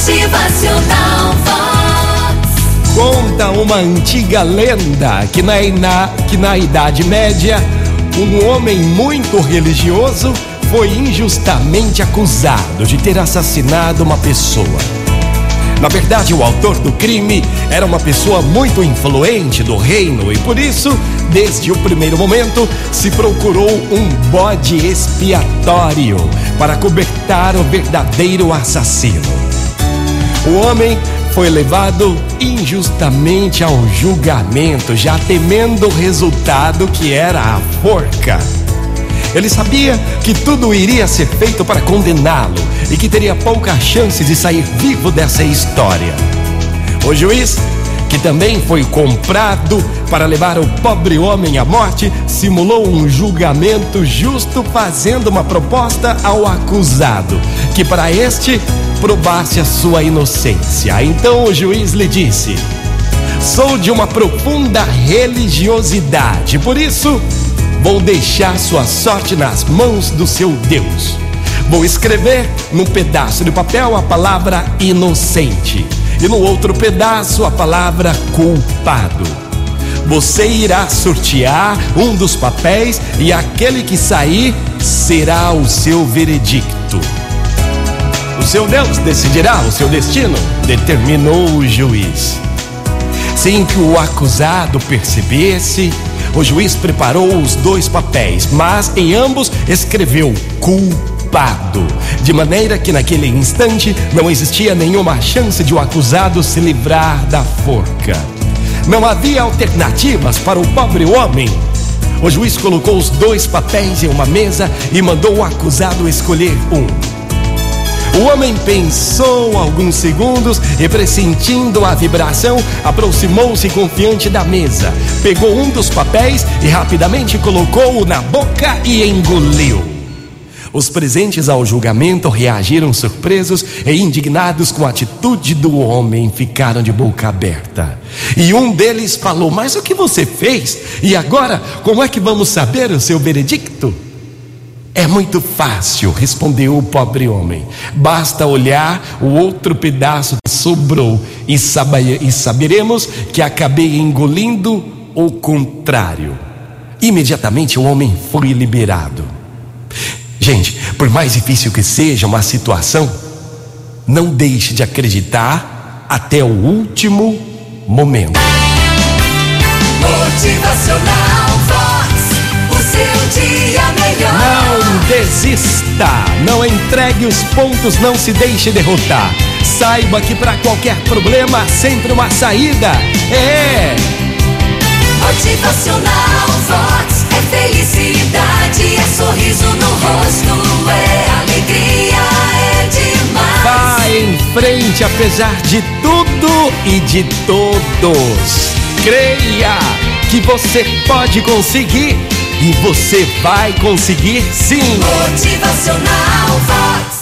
Motivacional Vox. Conta uma antiga lenda que na, que na Idade Média, um homem muito religioso foi injustamente acusado de ter assassinado uma pessoa. Na verdade, o autor do crime era uma pessoa muito influente do reino e por isso, desde o primeiro momento, se procurou um bode expiatório para cobertar o verdadeiro assassino. O homem foi levado injustamente ao julgamento, já temendo o resultado que era a forca. Ele sabia que tudo iria ser feito para condená-lo e que teria pouca chance de sair vivo dessa história. O juiz, que também foi comprado para levar o pobre homem à morte, simulou um julgamento justo, fazendo uma proposta ao acusado, que para este provasse a sua inocência. Então o juiz lhe disse: Sou de uma profunda religiosidade, por isso Vou deixar sua sorte nas mãos do seu Deus. Vou escrever num pedaço de papel a palavra inocente e no outro pedaço a palavra culpado. Você irá sortear um dos papéis e aquele que sair será o seu veredicto. O seu Deus decidirá o seu destino, determinou o juiz. Sem que o acusado percebesse, o juiz preparou os dois papéis, mas em ambos escreveu culpado, de maneira que naquele instante não existia nenhuma chance de o acusado se livrar da forca. Não havia alternativas para o pobre homem. O juiz colocou os dois papéis em uma mesa e mandou o acusado escolher um. O homem pensou alguns segundos e, pressentindo a vibração, aproximou-se confiante da mesa, pegou um dos papéis e rapidamente colocou-o na boca e engoliu. Os presentes ao julgamento reagiram surpresos e indignados com a atitude do homem, ficaram de boca aberta. E um deles falou: Mas o que você fez? E agora, como é que vamos saber o seu veredicto? É muito fácil, respondeu o pobre homem. Basta olhar o outro pedaço que sobrou e, sabe, saberemos que acabei engolindo o contrário. Imediatamente o homem foi liberado. Gente, por mais difícil que seja uma situação, não deixe de acreditar até o último momento. Motivacional desista, não entregue os pontos, não se deixe derrotar. Saiba que para qualquer problema há sempre uma saída. É. Motivacional Vox. É felicidade, é sorriso no rosto, é alegria, é demais. Vá em frente apesar de tudo e de todos. Creia que você pode conseguir e você vai conseguir sim. Motivacional Vox.